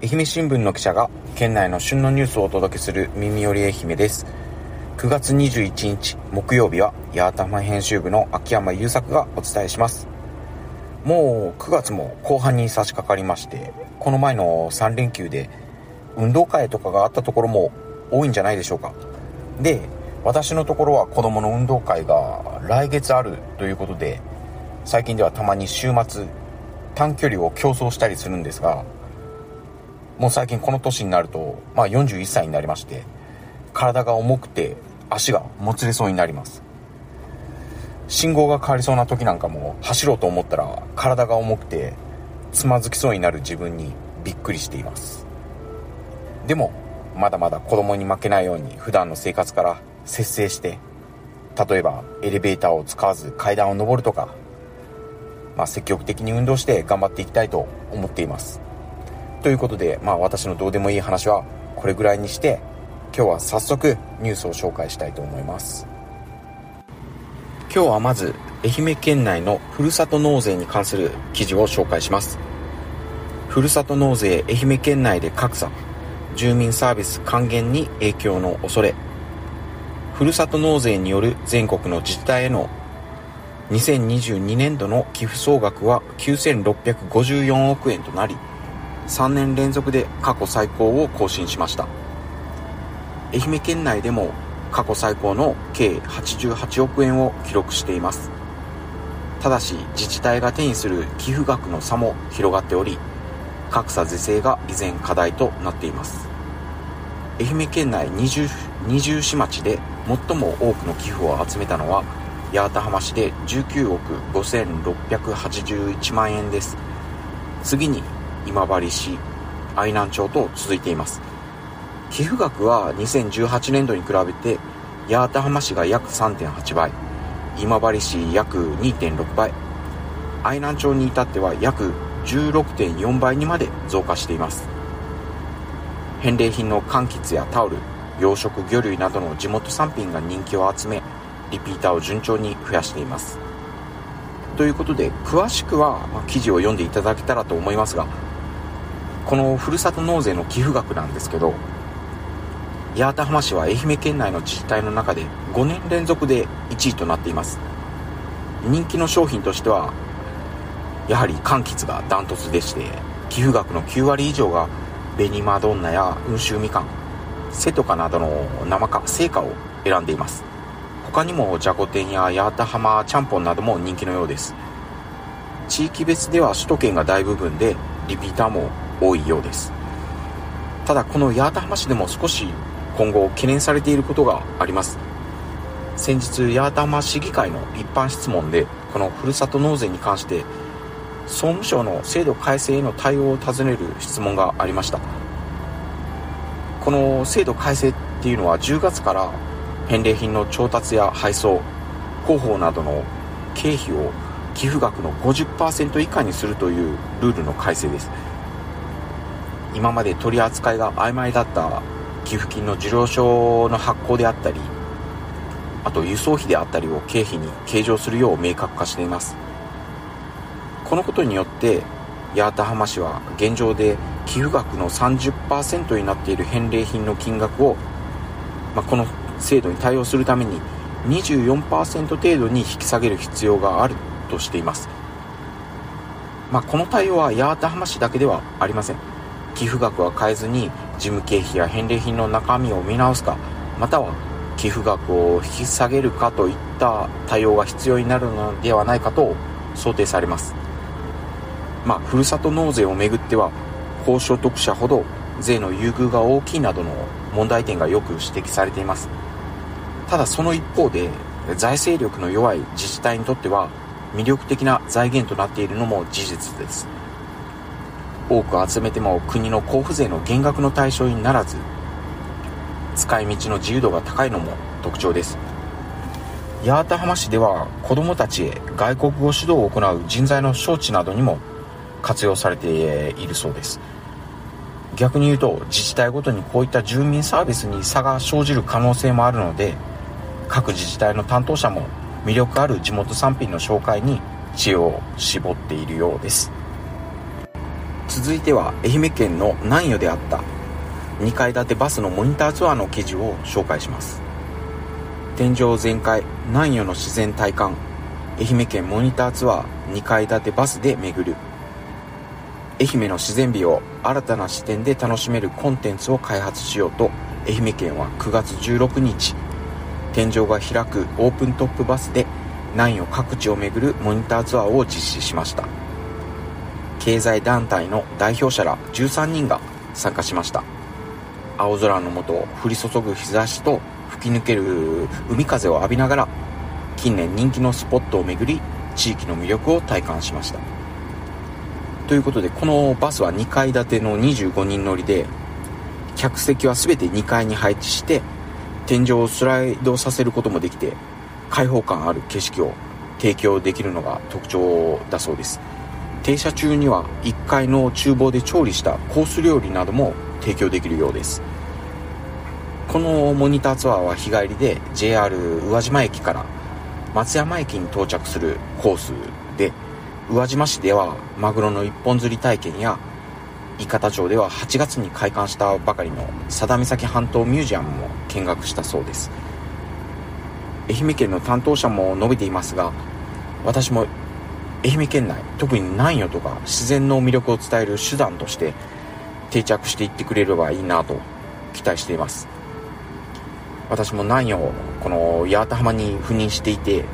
愛媛新聞の記者が県内の旬のニュースをお届けする耳より愛媛です。9月21日木曜日は八幡編集部の秋山優作がお伝えします。もう9月も後半に差し掛かりましてこの前の3連休で運動会とかがあったところも多いんじゃないでしょうか。で私のところは子供の運動会が来月あるということで最近ではたまに週末短距離を競争したりするんですがもう最近この年になると、まあ、41歳になりまして体が重くて足がもつれそうになります。信号が変わりそうな時なんかも走ろうと思ったら体が重くてつまずきそうになる自分にびっくりしています。でもまだまだ子供に負けないように普段の生活から節制して例えばエレベーターを使わず階段を上るとか、まあ、積極的に運動して頑張っていきたいと思っています。ということで、まあ私のどうでもいい話はこれぐらいにして、今日は早速ニュースを紹介したいと思います。今日はまず、愛媛県内のふるさと納税に関する記事を紹介します。ふるさと納税愛媛県内で格差、住民サービス還元に影響の恐れ、ふるさと納税による全国の自治体への2022年度の寄付総額は9654億円となり、3年連続で過去最高を更新しました。愛媛県内でも過去最高の計88億円を記録しています。ただし自治体が手にする寄付額の差も広がっており格差是正が依然課題となっています。愛媛県内二十二十市町で最も多くの寄付を集めたのは八幡浜市で19億5681万円です。次に今治市愛南町と続いています。寄付額は2018年度に比べて八幡浜市が約3.8倍今治市約2.6倍愛南町に至っては約16.4倍にまで増加しています。返礼品の柑橘やタオル養殖魚類などの地元産品が人気を集めリピーターを順調に増やしています。ということで詳しくは、ま記事を読んでいただけたらと思いますがこのふるさと納税の寄付額なんですけど八幡浜市は愛媛県内の自治体の中で5年連続で1位となっています。人気の商品としてはやはり柑橘がダントツでして寄付額の9割以上が紅マドンナや温州みかんセトカなどの生か成果を選んでいます。他にもじゃこ天や八幡浜ちゃんぽんなども人気のようです。地域別では首都圏が大部分でリピーターも多いようです。ただこの八幡浜市でも少し今後懸念されていることがあります。先日八幡浜市議会の一般質問でこのふるさと納税に関して総務省の制度改正への対応を尋ねる質問がありました。この制度改正っていうのは10月から返礼品の調達や配送広報などの経費を寄付額の50%以下にするというルールの改正です。今まで取り扱いが曖昧だった寄付金の受領書の発行であったりあと輸送費であったりを経費に計上するよう明確化しています。このことによって八幡浜市は現状で寄付額の30%になっている返礼品の金額を、まあ、この制度に対応するために24%程度に引き下げる必要があるとしています、まあ、この対応は八幡浜市だけではありません。寄付額は変えずに事務経費や返礼品の中身を見直すかまたは寄付額を引き下げるかといった対応が必要になるのではないかと想定されます。まあふるさと納税をめぐっては高所得者ほど税の優遇が大きいなどの問題点がよく指摘されています。ただその一方で財政力の弱い自治体にとっては魅力的な財源となっているのも事実です。多く集めても国の交付税の減額の対象にならず使い道の自由度が高いのも特徴です。八幡浜市では子どもたちへ外国語指導を行う人材の招致などにも活用されているそうです。逆に言うと自治体ごとにこういった住民サービスに差が生じる可能性もあるので各自治体の担当者も魅力ある地元産品の紹介に知恵を絞っているようです。続いては愛媛県の南予であった2階建てバスのモニターツアーの記事を紹介します。天井全開南予の自然体感愛媛県モニターツアー2階建てバスで巡る。愛媛の自然美を新たな視点で楽しめるコンテンツを開発しようと愛媛県は9月16日天井が開くオープントップバスで南予各地を巡るモニターツアーを実施しました。経済団体の代表者ら13人が参加しました。青空の下降り注ぐ日差しと吹き抜ける海風を浴びながら近年人気のスポットを巡り地域の魅力を体感しました。ということでこのバスは2階建ての25人乗りで客席は全て2階に配置して天井をスライドさせることもできて開放感ある景色を提供できるのが特徴だそうです。停車中には1階の厨房で調理したコース料理なども提供できるようです。このモニターツアーは日帰りで JR 宇和島駅から松山駅に到着するコースで宇和島市ではマグロの一本釣り体験や伊方町では8月に開館したばかりの佐田岬半島ミュージアムも見学したそうです。愛媛県の担当者も述べていますが私も愛媛県内特に南予とか自然の魅力を伝える手段として定着していってくれればいいなと期待しています。私も南予この八幡浜に赴任していて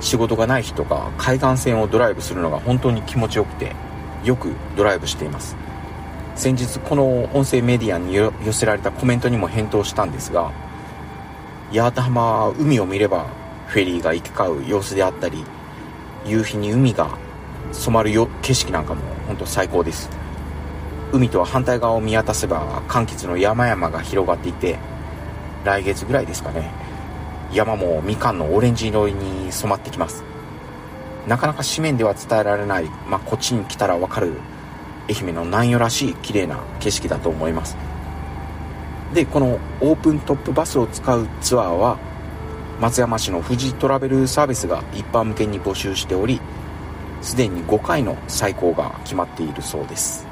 仕事がない日とか海岸線をドライブするのが本当に気持ちよくてよくドライブしています。先日この音声メディアに寄せられたコメントにも返答したんですが八幡浜は海を見ればフェリーが行き交う様子であったり夕日に海が染まるよ景色なんかも本当最高です。海とは反対側を見渡せば柑橘の山々が広がっていて来月ぐらいですかね。山もみかんのオレンジ色に染まってきます。なかなか紙面では伝えられない、まあ、こっちに来たらわかる愛媛の南予らしい綺麗な景色だと思います。でこのオープントップバスを使うツアーは松山市の富士トラベルサービスが一般向けに募集しておりすでに5回の最高が決まっているそうです。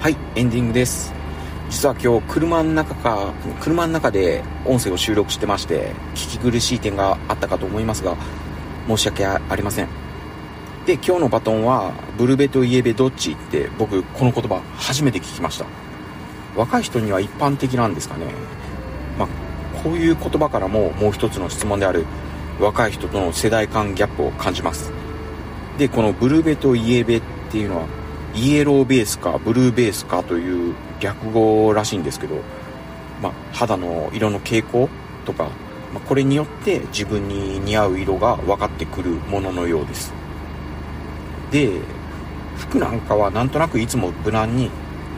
はいエンディングです。実は今日車の中か車の中で音声を収録してまして聞き苦しい点があったかと思いますが申し訳ありません。で今日のバトンはブルベとイエベどっちって僕この言葉初めて聞きました。若い人には一般的なんですかね。まあこういう言葉からももう一つの質問である若い人との世代間ギャップを感じます。でこのブルーベとイエベっていうのはイエローベースかブルーベースかという略語らしいんですけど、まあ、肌の色の傾向とか、まあ、これによって自分に似合う色が分かってくるもののようです。で服なんかはなんとなくいつも無難に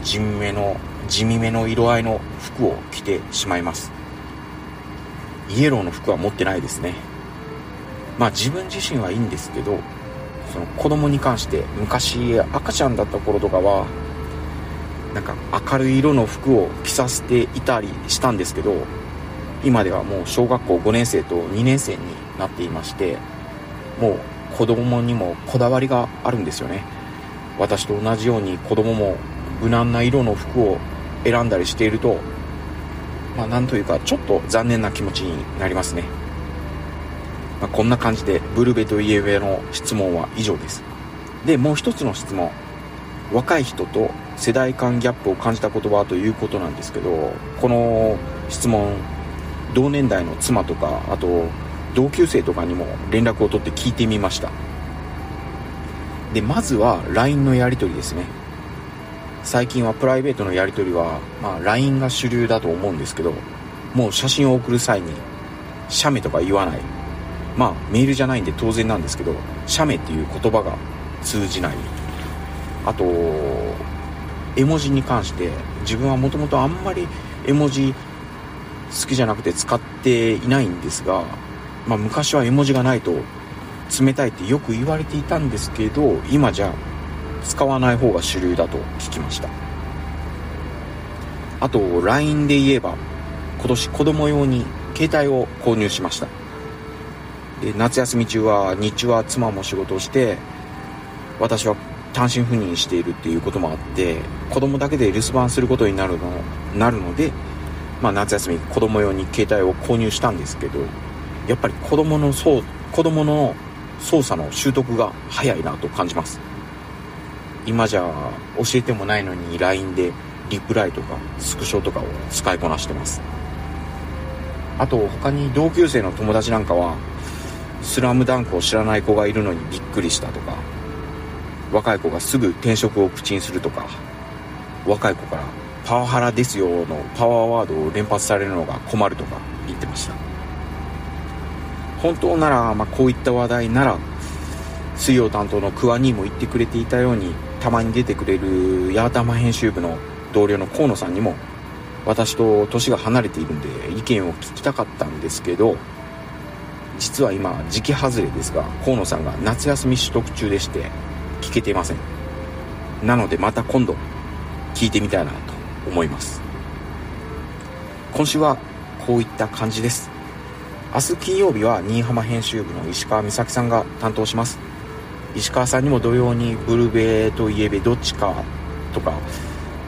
地味めの地味めの色合いの服を着てしまいます。イエローの服は持ってないですね。まあ自分自身はいいんですけどその子供に関して昔赤ちゃんだった頃とかはなんか明るい色の服を着させていたりしたんですけど今ではもう小学校5年生と2年生になっていましてもう子供にもこだわりがあるんですよね。私と同じように子供も無難な色の服を選んだりしているとまあ、なんというかちょっと残念な気持ちになりますね、まあ、こんな感じでブルベとイエベの質問は以上です。でもう一つの質問。若い人と世代間ギャップを感じた言葉ということなんですけどこの質問同年代の妻とかあと同級生とかにも連絡を取って聞いてみました。でまずは LINE のやり取りですね。最近はプライベートのやり取りは、まあ、LINE が主流だと思うんですけどもう写真を送る際に写メとか言わない。まあメールじゃないんで当然なんですけど写メっていう言葉が通じない。あと絵文字に関して自分はもともとあんまり絵文字好きじゃなくて使っていないんですが、まあ、昔は絵文字がないと冷たいってよく言われていたんですけど今じゃ使わない方が主流だと聞きました。あと LINE で言えば今年子供用に携帯を購入しました。で夏休み中は日中は妻も仕事をして私は単身赴任しているっていうこともあって子供だけで留守番することになるのなるので、まあ、夏休み子供用に携帯を購入したんですけどやっぱり子供のそう子供の操作の習得が早いなと感じます。今じゃ教えてもないのに LINE でリプライとかスクショとかを使いこなしてます。あと他に同級生の友達なんかはスラムダンクを知らない子がいるのにびっくりしたとか若い子がすぐ転職を口にするとか若い子からパワハラですよのパワーワードを連発されるのが困るとか言ってました。本当なら、まあ、こういった話題なら水曜担当の桑にも言ってくれていたようにたまに出てくれる八幡編集部の同僚の河野さんにも私と年が離れているんで意見を聞きたかったんですけど実は今時期外れですが河野さんが夏休み取得中でして聞けていません。なのでまた今度聞いてみたいなと思います。今週はこういった感じです。明日金曜日は新居浜編集部の石川美咲さんが担当します。石川さんにも同様にブルベとイエベどっちかとか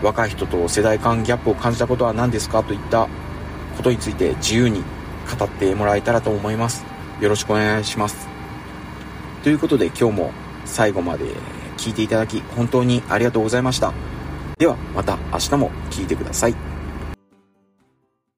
若い人と世代間ギャップを感じたことは何ですかといったことについて自由に語ってもらえたらと思います。よろしくお願いします。ということで今日も最後まで聞いていただき本当にありがとうございました。ではまた明日も聞いてください。